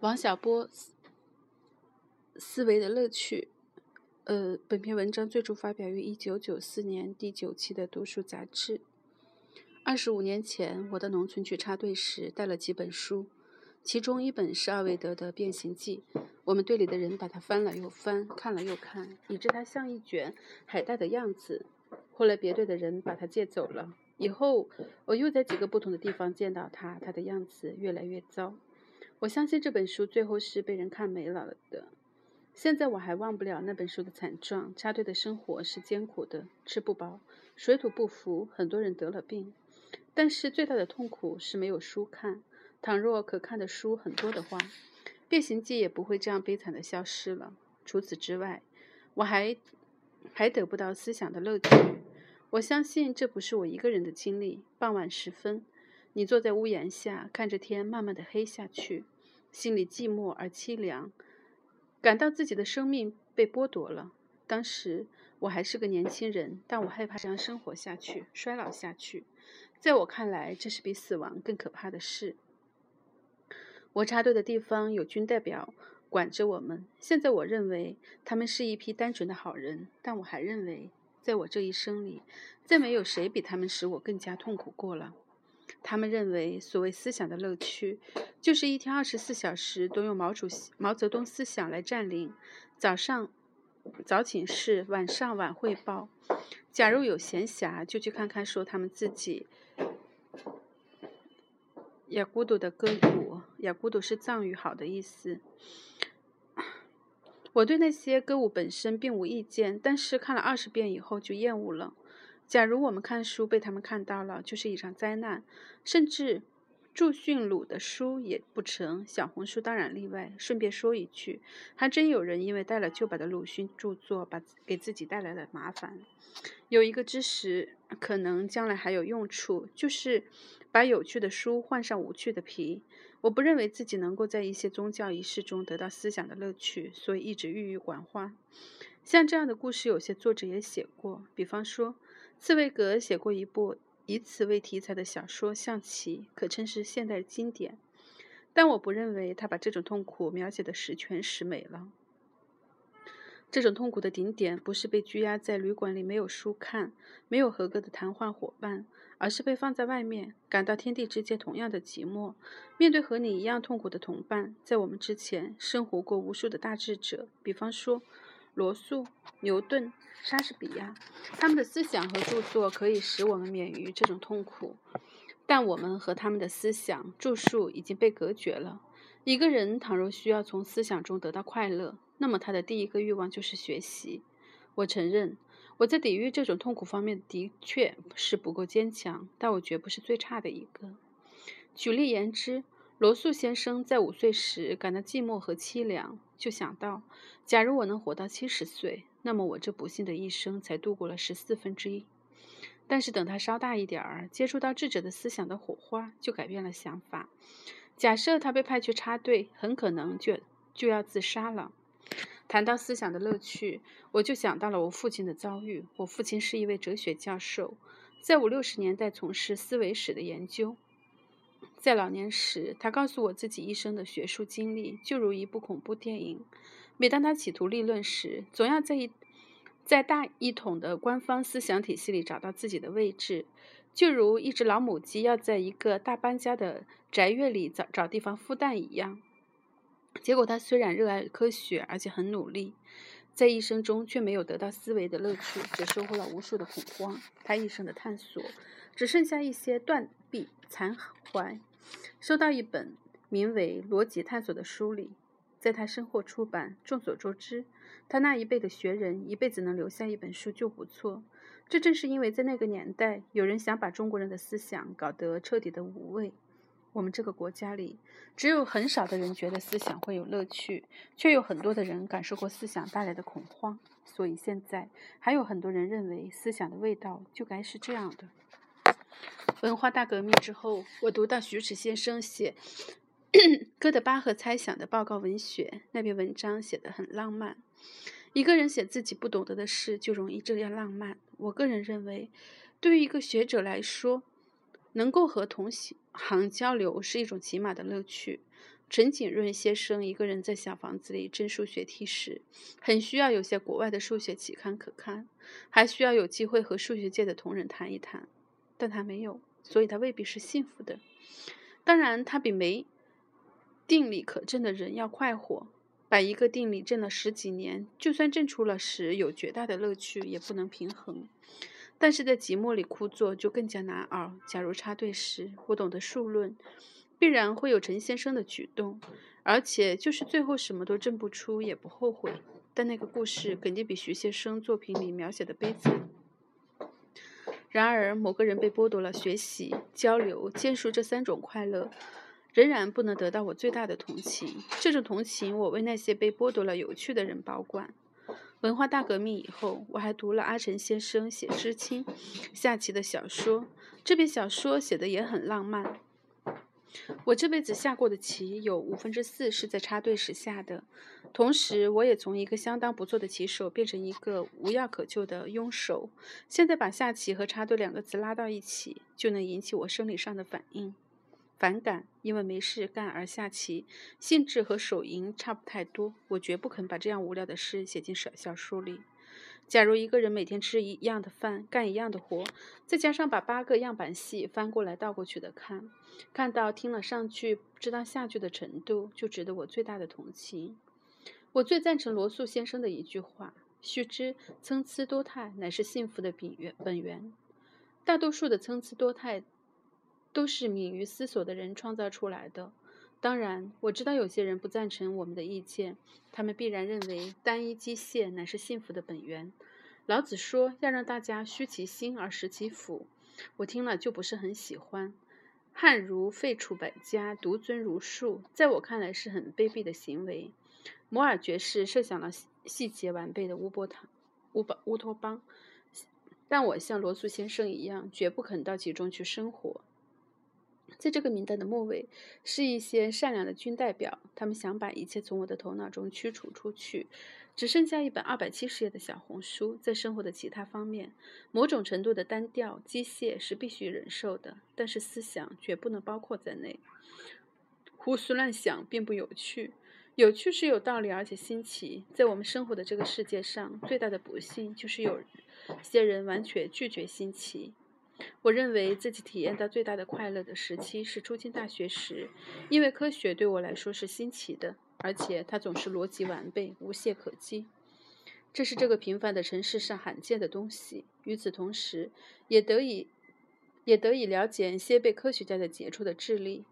王小波思维的乐趣。呃，本篇文章最初发表于一九九四年第九期的《读书杂志》。二十五年前，我到农村去插队时，带了几本书，其中一本是奥维德的《变形记》。我们队里的人把它翻了又翻，看了又看，以致它像一卷海带的样子。后来别队的人把它借走了。以后我又在几个不同的地方见到它，它的样子越来越糟。我相信这本书最后是被人看没了的。现在我还忘不了那本书的惨状。插队的生活是艰苦的，吃不饱，水土不服，很多人得了病。但是最大的痛苦是没有书看。倘若可看的书很多的话，《变形记》也不会这样悲惨的消失了。除此之外，我还还得不到思想的乐趣。我相信这不是我一个人的经历。傍晚时分。你坐在屋檐下，看着天慢慢的黑下去，心里寂寞而凄凉，感到自己的生命被剥夺了。当时我还是个年轻人，但我害怕这样生活下去，衰老下去。在我看来，这是比死亡更可怕的事。我插队的地方有军代表管着我们。现在我认为他们是一批单纯的好人，但我还认为，在我这一生里，再没有谁比他们使我更加痛苦过了。他们认为，所谓思想的乐趣，就是一天二十四小时都用毛主席、毛泽东思想来占领。早上早请示，晚上晚汇报。假如有闲暇，就去看看说他们自己雅孤独的歌舞。雅孤独是藏语“好”的意思。我对那些歌舞本身并无意见，但是看了二十遍以后就厌恶了。假如我们看书被他们看到了，就是一场灾难。甚至祝训鲁的书也不成，小红书当然例外。顺便说一句，还真有人因为带了旧版的鲁迅著作，把给自己带来了麻烦。有一个知识可能将来还有用处，就是把有趣的书换上无趣的皮。我不认为自己能够在一些宗教仪式中得到思想的乐趣，所以一直郁郁寡欢。像这样的故事，有些作者也写过，比方说。茨威格写过一部以此为题材的小说《象棋》，可称是现代经典。但我不认为他把这种痛苦描写的十全十美了。这种痛苦的顶点不是被拘押在旅馆里没有书看、没有合格的谈话伙伴，而是被放在外面，感到天地之间同样的寂寞，面对和你一样痛苦的同伴。在我们之前生活过无数的大智者，比方说。罗素、牛顿、莎士比亚，他们的思想和著作可以使我们免于这种痛苦，但我们和他们的思想著述已经被隔绝了。一个人倘若需要从思想中得到快乐，那么他的第一个欲望就是学习。我承认，我在抵御这种痛苦方面的确是不够坚强，但我绝不是最差的一个。举例言之。罗素先生在五岁时感到寂寞和凄凉，就想到：假如我能活到七十岁，那么我这不幸的一生才度过了十四分之一。但是等他稍大一点儿，接触到智者的思想的火花，就改变了想法。假设他被派去插队，很可能就就要自杀了。谈到思想的乐趣，我就想到了我父亲的遭遇。我父亲是一位哲学教授，在五六十年代从事思维史的研究。在老年时，他告诉我自己一生的学术经历，就如一部恐怖电影。每当他企图立论时，总要在一在大一统的官方思想体系里找到自己的位置，就如一只老母鸡要在一个大搬家的宅院里找找地方孵蛋一样。结果，他虽然热爱科学，而且很努力，在一生中却没有得到思维的乐趣，只收获了无数的恐慌。他一生的探索，只剩下一些断臂残怀。收到一本名为《逻辑探索》的书里，在他身后出版。众所周知，他那一辈的学人一辈子能留下一本书就不错。这正是因为在那个年代，有人想把中国人的思想搞得彻底的无味。我们这个国家里，只有很少的人觉得思想会有乐趣，却有很多的人感受过思想带来的恐慌。所以现在还有很多人认为，思想的味道就该是这样的。文化大革命之后，我读到徐迟先生写 哥德巴赫猜想的报告文学，那篇文章写得很浪漫。一个人写自己不懂得的事，就容易这样浪漫。我个人认为，对于一个学者来说，能够和同行交流是一种起码的乐趣。陈景润先生一个人在小房子里真数学题时，很需要有些国外的数学期刊可看，还需要有机会和数学界的同仁谈一谈。但他没有，所以他未必是幸福的。当然，他比没定理可证的人要快活。把一个定理证了十几年，就算证出了时有绝大的乐趣，也不能平衡。但是在寂寞里枯坐就更加难熬。假如插队时我懂得数论，必然会有陈先生的举动，而且就是最后什么都证不出，也不后悔。但那个故事肯定比徐先生作品里描写的悲惨。然而，某个人被剥夺了学习、交流、建树这三种快乐。仍然不能得到我最大的同情。这种同情，我为那些被剥夺了有趣的人保管。文化大革命以后，我还读了阿城先生写知青下棋的小说。这篇小说写的也很浪漫。我这辈子下过的棋，有五分之四是在插队时下的。同时，我也从一个相当不错的棋手变成一个无药可救的庸手。现在把下棋和插队两个字拉到一起，就能引起我生理上的反应。反感，因为没事干而下棋，性质和手淫差不太多。我绝不肯把这样无聊的事写进小小书里。假如一个人每天吃一样的饭，干一样的活，再加上把八个样板戏翻过来倒过去的看，看到听了上句不知道下句的程度，就值得我最大的同情。我最赞成罗素先生的一句话：“须知参差多态乃是幸福的本源。”本源，大多数的参差多态。都是敏于思索的人创造出来的。当然，我知道有些人不赞成我们的意见，他们必然认为单一机械乃是幸福的本源。老子说要让大家虚其心而实其腹，我听了就不是很喜欢。汉儒废黜百家，独尊儒术，在我看来是很卑鄙的行为。摩尔爵士设想了细节完备的乌波塔乌巴乌托邦，但我像罗素先生一样，绝不肯到其中去生活。在这个名单的末尾，是一些善良的军代表，他们想把一切从我的头脑中驱除出去，只剩下一本二百七十页的小红书。在生活的其他方面，某种程度的单调、机械是必须忍受的，但是思想绝不能包括在内。胡思乱想并不有趣，有趣是有道理而且新奇。在我们生活的这个世界上，最大的不幸就是有些人完全拒绝新奇。我认为自己体验到最大的快乐的时期是初进大学时，因为科学对我来说是新奇的，而且它总是逻辑完备、无懈可击。这是这个平凡的城市上罕见的东西。与此同时，也得以也得以了解一些被科学家的杰出的智力。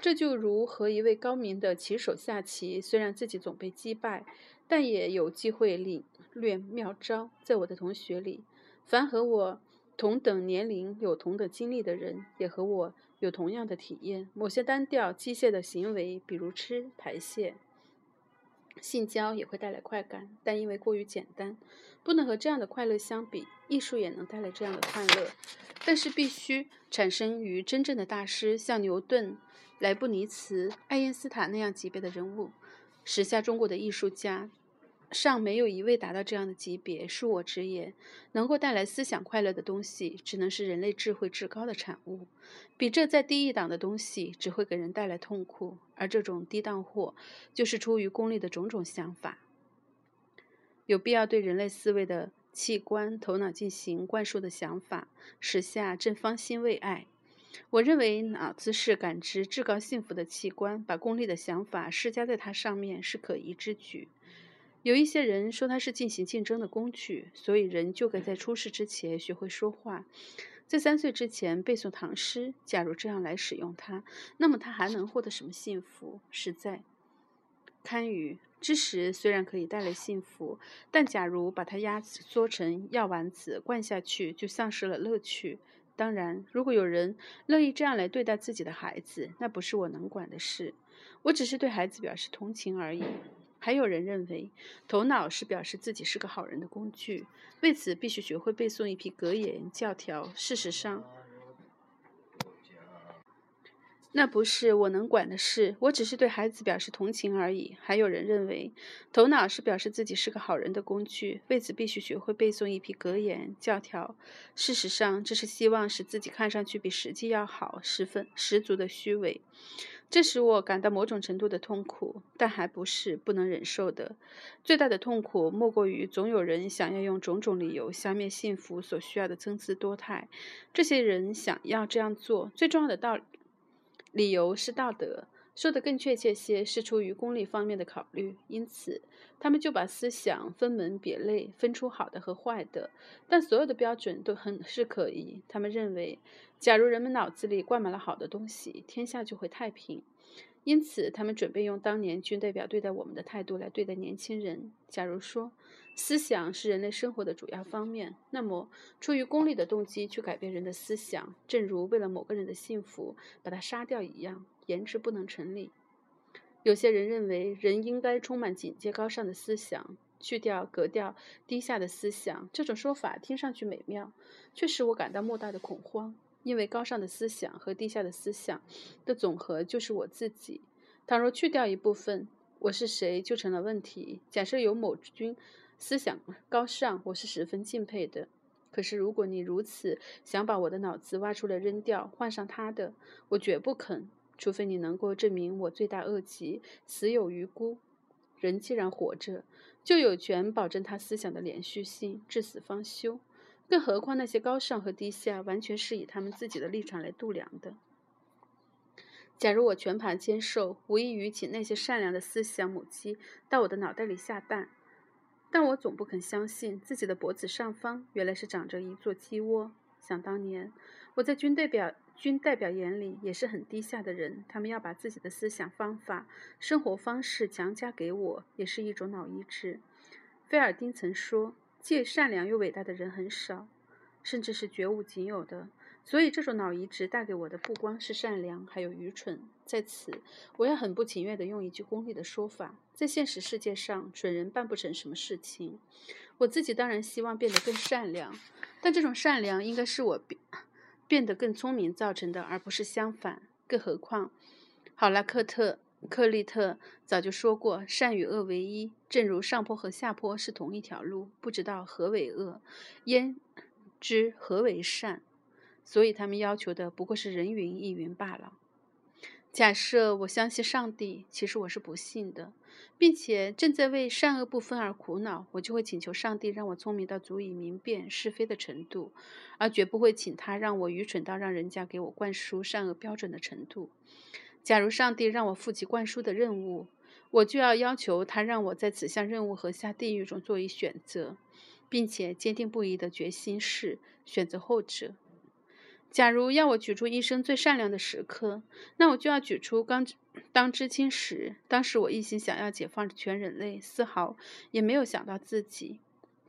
这就如和一位高明的棋手下棋，虽然自己总被击败，但也有机会领略妙招。在我的同学里，凡和我。同等年龄、有同等经历的人，也和我有同样的体验。某些单调、机械的行为，比如吃、排泄、性交，也会带来快感，但因为过于简单，不能和这样的快乐相比。艺术也能带来这样的快乐，但是必须产生于真正的大师，像牛顿、莱布尼茨、爱因斯坦那样级别的人物。时下中国的艺术家。尚没有一位达到这样的级别。恕我直言，能够带来思想快乐的东西，只能是人类智慧至高的产物。比这再低一档的东西，只会给人带来痛苦。而这种低档货，就是出于功利的种种想法。有必要对人类思维的器官、头脑进行灌输的想法，时下正方兴未艾。我认为脑子是感知至高幸福的器官，把功利的想法施加在它上面是可疑之举。有一些人说它是进行竞争的工具，所以人就该在出世之前学会说话，在三岁之前背诵唐诗。假如这样来使用它，那么他还能获得什么幸福？实在堪舆。知识虽然可以带来幸福，但假如把它压缩成药丸子灌下去，就丧失了乐趣。当然，如果有人乐意这样来对待自己的孩子，那不是我能管的事。我只是对孩子表示同情而已。还有人认为，头脑是表示自己是个好人的工具，为此必须学会背诵一批格言教条。事实上，那不是我能管的事，我只是对孩子表示同情而已。还有人认为，头脑是表示自己是个好人的工具，为此必须学会背诵一批格言教条。事实上，这是希望使自己看上去比实际要好，十分十足的虚伪。这使我感到某种程度的痛苦，但还不是不能忍受的。最大的痛苦莫过于总有人想要用种种理由消灭幸福所需要的参差多态。这些人想要这样做，最重要的道理。理由是道德，说的更确切些，是出于功利方面的考虑。因此，他们就把思想分门别类，分出好的和坏的。但所有的标准都很是可疑。他们认为，假如人们脑子里灌满了好的东西，天下就会太平。因此，他们准备用当年军代表对待我们的态度来对待年轻人。假如说，思想是人类生活的主要方面。那么，出于功利的动机去改变人的思想，正如为了某个人的幸福把他杀掉一样，言之不能成立。有些人认为，人应该充满警戒高尚的思想，去掉格调低下的思想。这种说法听上去美妙，却使我感到莫大的恐慌。因为高尚的思想和低下的思想的总和就是我自己。倘若去掉一部分，我是谁就成了问题。假设有某君。思想高尚，我是十分敬佩的。可是，如果你如此想把我的脑子挖出来扔掉，换上他的，我绝不肯。除非你能够证明我罪大恶极，死有余辜。人既然活着，就有权保证他思想的连续性，至死方休。更何况那些高尚和低下，完全是以他们自己的立场来度量的。假如我全盘接受，无异于请那些善良的思想母鸡到我的脑袋里下蛋。但我总不肯相信自己的脖子上方原来是长着一座鸡窝。想当年，我在军代表军代表眼里也是很低下的人，他们要把自己的思想方法、生活方式强加给我，也是一种脑移植。菲尔丁曾说，既善良又伟大的人很少，甚至是绝无仅有的。所以，这种脑移植带给我的不光是善良，还有愚蠢。在此，我也很不情愿地用一句功利的说法：在现实世界上，蠢人办不成什么事情。我自己当然希望变得更善良，但这种善良应该是我变变得更聪明造成的，而不是相反。更何况，好拉克特克利特早就说过：“善与恶为一，正如上坡和下坡是同一条路。不知道何为恶，焉知何为善？”所以，他们要求的不过是人云亦云罢了。假设我相信上帝，其实我是不信的，并且正在为善恶不分而苦恼，我就会请求上帝让我聪明到足以明辨是非的程度，而绝不会请他让我愚蠢到让人家给我灌输善恶标准的程度。假如上帝让我负起灌输的任务，我就要要求他让我在此项任务和下地狱中做一选择，并且坚定不移的决心是选择后者。假如要我举出一生最善良的时刻，那我就要举出刚当知青时。当时我一心想要解放全人类，丝毫也没有想到自己。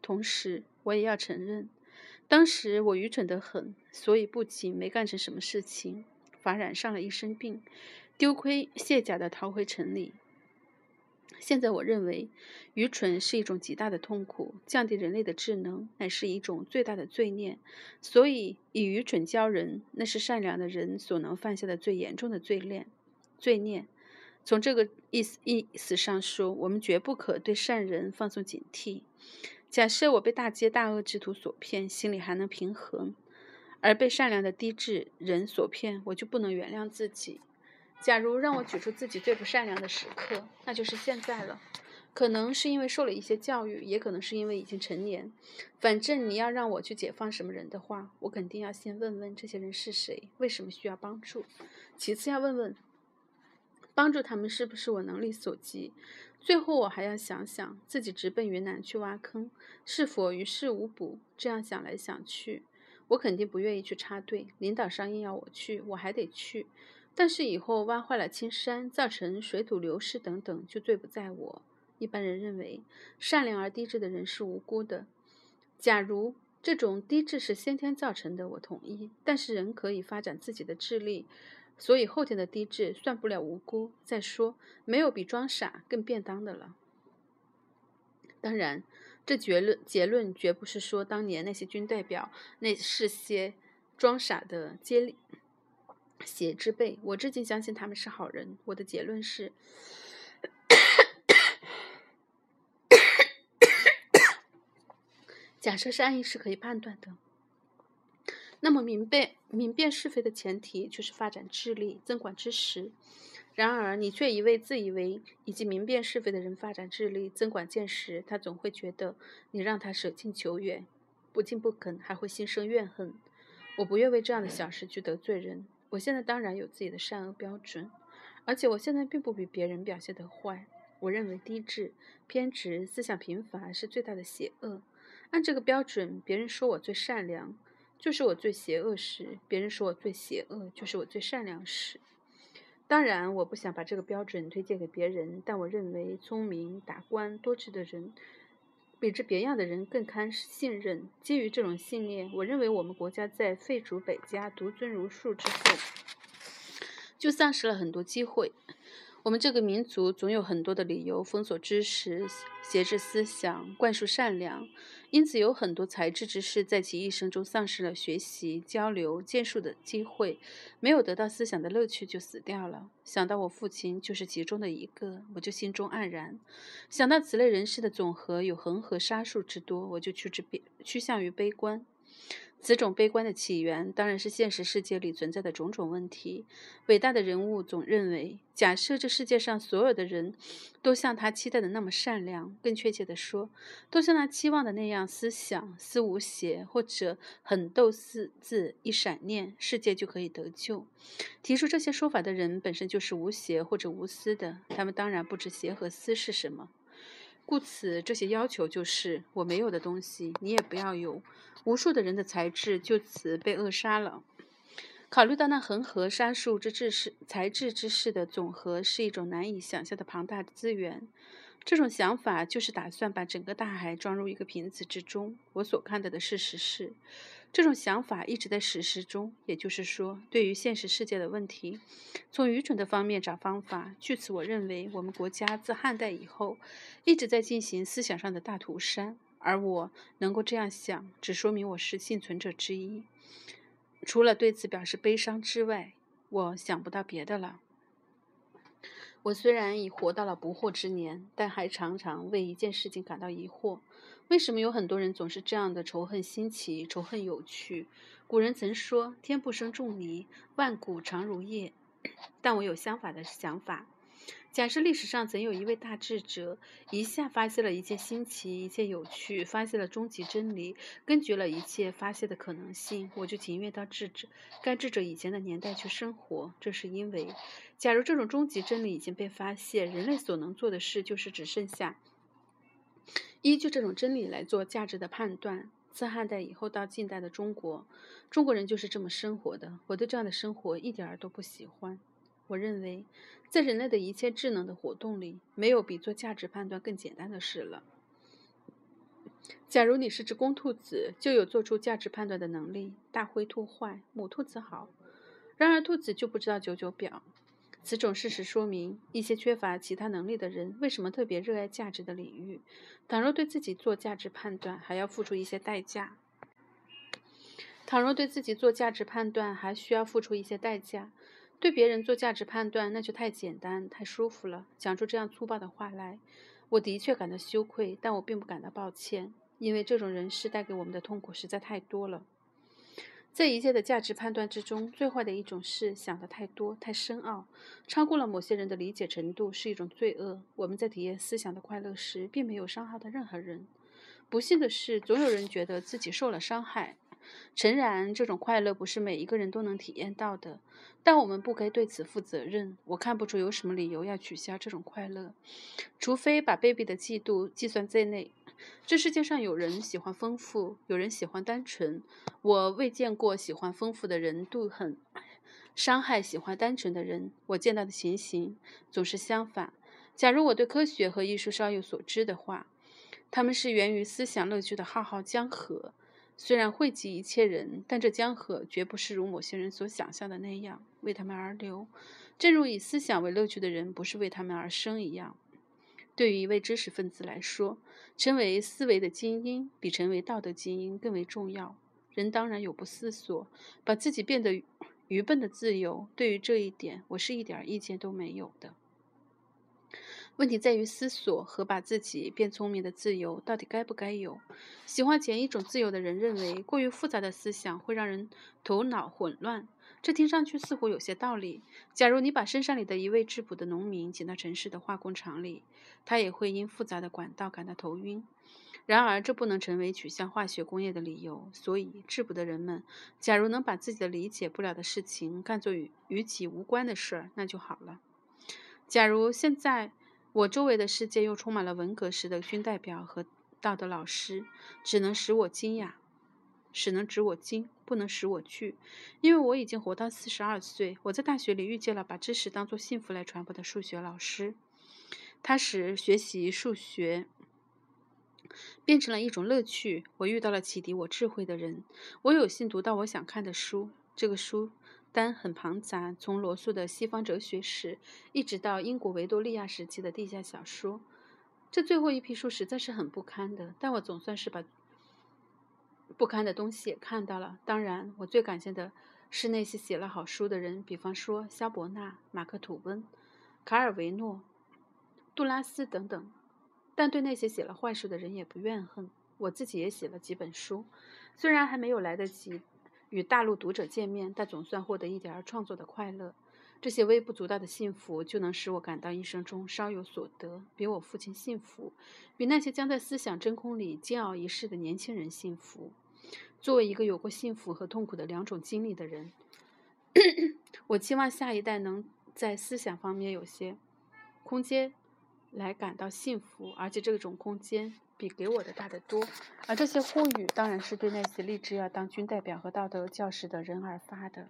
同时，我也要承认，当时我愚蠢得很，所以不仅没干成什么事情，反染上了一身病，丢盔卸甲的逃回城里。现在我认为，愚蠢是一种极大的痛苦，降低人类的智能乃是一种最大的罪孽。所以，以愚蠢教人，那是善良的人所能犯下的最严重的罪孽。罪孽。从这个意思意思上说，我们绝不可对善人放松警惕。假设我被大奸大恶之徒所骗，心里还能平衡；而被善良的低智人所骗，我就不能原谅自己。假如让我举出自己最不善良的时刻，那就是现在了。可能是因为受了一些教育，也可能是因为已经成年。反正你要让我去解放什么人的话，我肯定要先问问这些人是谁，为什么需要帮助。其次要问问，帮助他们是不是我能力所及。最后我还要想想自己直奔云南去挖坑，是否于事无补。这样想来想去，我肯定不愿意去插队。领导上硬要我去，我还得去。但是以后挖坏了青山，造成水土流失等等，就罪不在我。一般人认为，善良而低智的人是无辜的。假如这种低智是先天造成的，我同意。但是人可以发展自己的智力，所以后天的低智算不了无辜。再说，没有比装傻更便当的了。当然，这结论结论绝不是说当年那些军代表那是些装傻的接力。邪之辈。我至今相信他们是好人。我的结论是。假设善意是可以判断的，那么明辨明辨是非的前提就是发展智力、增广知识。然而，你却一味自以为以及明辨是非的人发展智力、增广见识，他总会觉得你让他舍近求远，不进不肯，还会心生怨恨。我不愿为这样的小事去得罪人。我现在当然有自己的善恶标准，而且我现在并不比别人表现得坏。我认为低智、偏执、思想贫乏是最大的邪恶。按这个标准，别人说我最善良，就是我最邪恶时；别人说我最邪恶，就是我最善良时。当然，我不想把这个标准推荐给别人，但我认为聪明、达观、多智的人，比之别样的人更堪信任。基于这种信念，我认为我们国家在废除百家、独尊儒术之后，就丧失了很多机会。我们这个民族总有很多的理由封锁知识、挟制思想、灌输善良，因此有很多才智之士在其一生中丧失了学习、交流、建树的机会，没有得到思想的乐趣就死掉了。想到我父亲就是其中的一个，我就心中黯然。想到此类人士的总和有恒河沙数之多，我就趋之悲趋向于悲观。此种悲观的起源，当然是现实世界里存在的种种问题。伟大的人物总认为，假设这世界上所有的人都像他期待的那么善良，更确切地说，都像他期望的那样思想思无邪，或者狠斗四字一闪念，世界就可以得救。提出这些说法的人本身就是无邪或者无私的，他们当然不知邪和私是什么。故此，这些要求就是我没有的东西，你也不要有。无数的人的才智就此被扼杀了。考虑到那恒河沙数之智士才智之士的总和是一种难以想象的庞大资源，这种想法就是打算把整个大海装入一个瓶子之中。我所看到的事实是。这种想法一直在实施中，也就是说，对于现实世界的问题，从愚蠢的方面找方法。据此，我认为我们国家自汉代以后一直在进行思想上的大屠杀，而我能够这样想，只说明我是幸存者之一。除了对此表示悲伤之外，我想不到别的了。我虽然已活到了不惑之年，但还常常为一件事情感到疑惑。为什么有很多人总是这样的仇恨新奇、仇恨有趣？古人曾说：“天不生仲尼，万古长如夜。”但我有相反的想法。假设历史上曾有一位大智者，一下发现了一切新奇、一切有趣，发现了终极真理，根绝了一切发现的可能性，我就情愿到智者该智者以前的年代去生活。这是因为，假如这种终极真理已经被发现，人类所能做的事就是只剩下。依据这种真理来做价值的判断。自汉代以后到近代的中国，中国人就是这么生活的。我对这样的生活一点儿都不喜欢。我认为，在人类的一切智能的活动里，没有比做价值判断更简单的事了。假如你是只公兔子，就有做出价值判断的能力。大灰兔坏，母兔子好。然而兔子就不知道九九表。此种事实说明，一些缺乏其他能力的人为什么特别热爱价值的领域。倘若对自己做价值判断，还要付出一些代价；倘若对自己做价值判断，还需要付出一些代价，对别人做价值判断，那就太简单、太舒服了。讲出这样粗暴的话来，我的确感到羞愧，但我并不感到抱歉，因为这种人士带给我们的痛苦实在太多了。在一切的价值判断之中，最坏的一种是想的太多、太深奥，超过了某些人的理解程度，是一种罪恶。我们在体验思想的快乐时，并没有伤害到任何人。不幸的是，总有人觉得自己受了伤害。诚然，这种快乐不是每一个人都能体验到的，但我们不该对此负责任。我看不出有什么理由要取消这种快乐，除非把卑鄙的嫉妒计算在内。这世界上有人喜欢丰富，有人喜欢单纯。我未见过喜欢丰富的人妒恨、伤害喜欢单纯的人。我见到的情形总是相反。假如我对科学和艺术稍有所知的话，他们是源于思想乐趣的浩浩江河。虽然惠及一切人，但这江河绝不是如某些人所想象的那样为他们而流，正如以思想为乐趣的人不是为他们而生一样。对于一位知识分子来说，成为思维的精英比成为道德精英更为重要。人当然有不思索，把自己变得愚笨的自由，对于这一点，我是一点意见都没有的。问题在于思索和把自己变聪明的自由到底该不该有？喜欢前一种自由的人认为，过于复杂的思想会让人头脑混乱。这听上去似乎有些道理。假如你把深山里的一位质朴的农民请到城市的化工厂里，他也会因复杂的管道感到头晕。然而，这不能成为取消化学工业的理由。所以，质朴的人们，假如能把自己的理解不了的事情干作与与己无关的事儿，那就好了。假如现在。我周围的世界又充满了文革时的军代表和道德老师，只能使我惊讶，只能使我惊，不能使我惧，因为我已经活到四十二岁。我在大学里遇见了把知识当作幸福来传播的数学老师，他使学习数学变成了一种乐趣。我遇到了启迪我智慧的人，我有幸读到我想看的书，这个书。单很庞杂，从罗素的西方哲学史，一直到英国维多利亚时期的地下小说。这最后一批书实在是很不堪的，但我总算是把不堪的东西也看到了。当然，我最感谢的是那些写了好书的人，比方说肖伯纳、马克吐温、卡尔维诺、杜拉斯等等。但对那些写了坏书的人也不怨恨。我自己也写了几本书，虽然还没有来得及。与大陆读者见面，但总算获得一点儿创作的快乐。这些微不足道的幸福，就能使我感到一生中稍有所得，比我父亲幸福，比那些将在思想真空里煎熬一世的年轻人幸福。作为一个有过幸福和痛苦的两种经历的人，我期望下一代能在思想方面有些空间来感到幸福，而且这种空间。比给我的大得多，而这些呼吁当然是对那些立志要当军代表和道德教师的人而发的。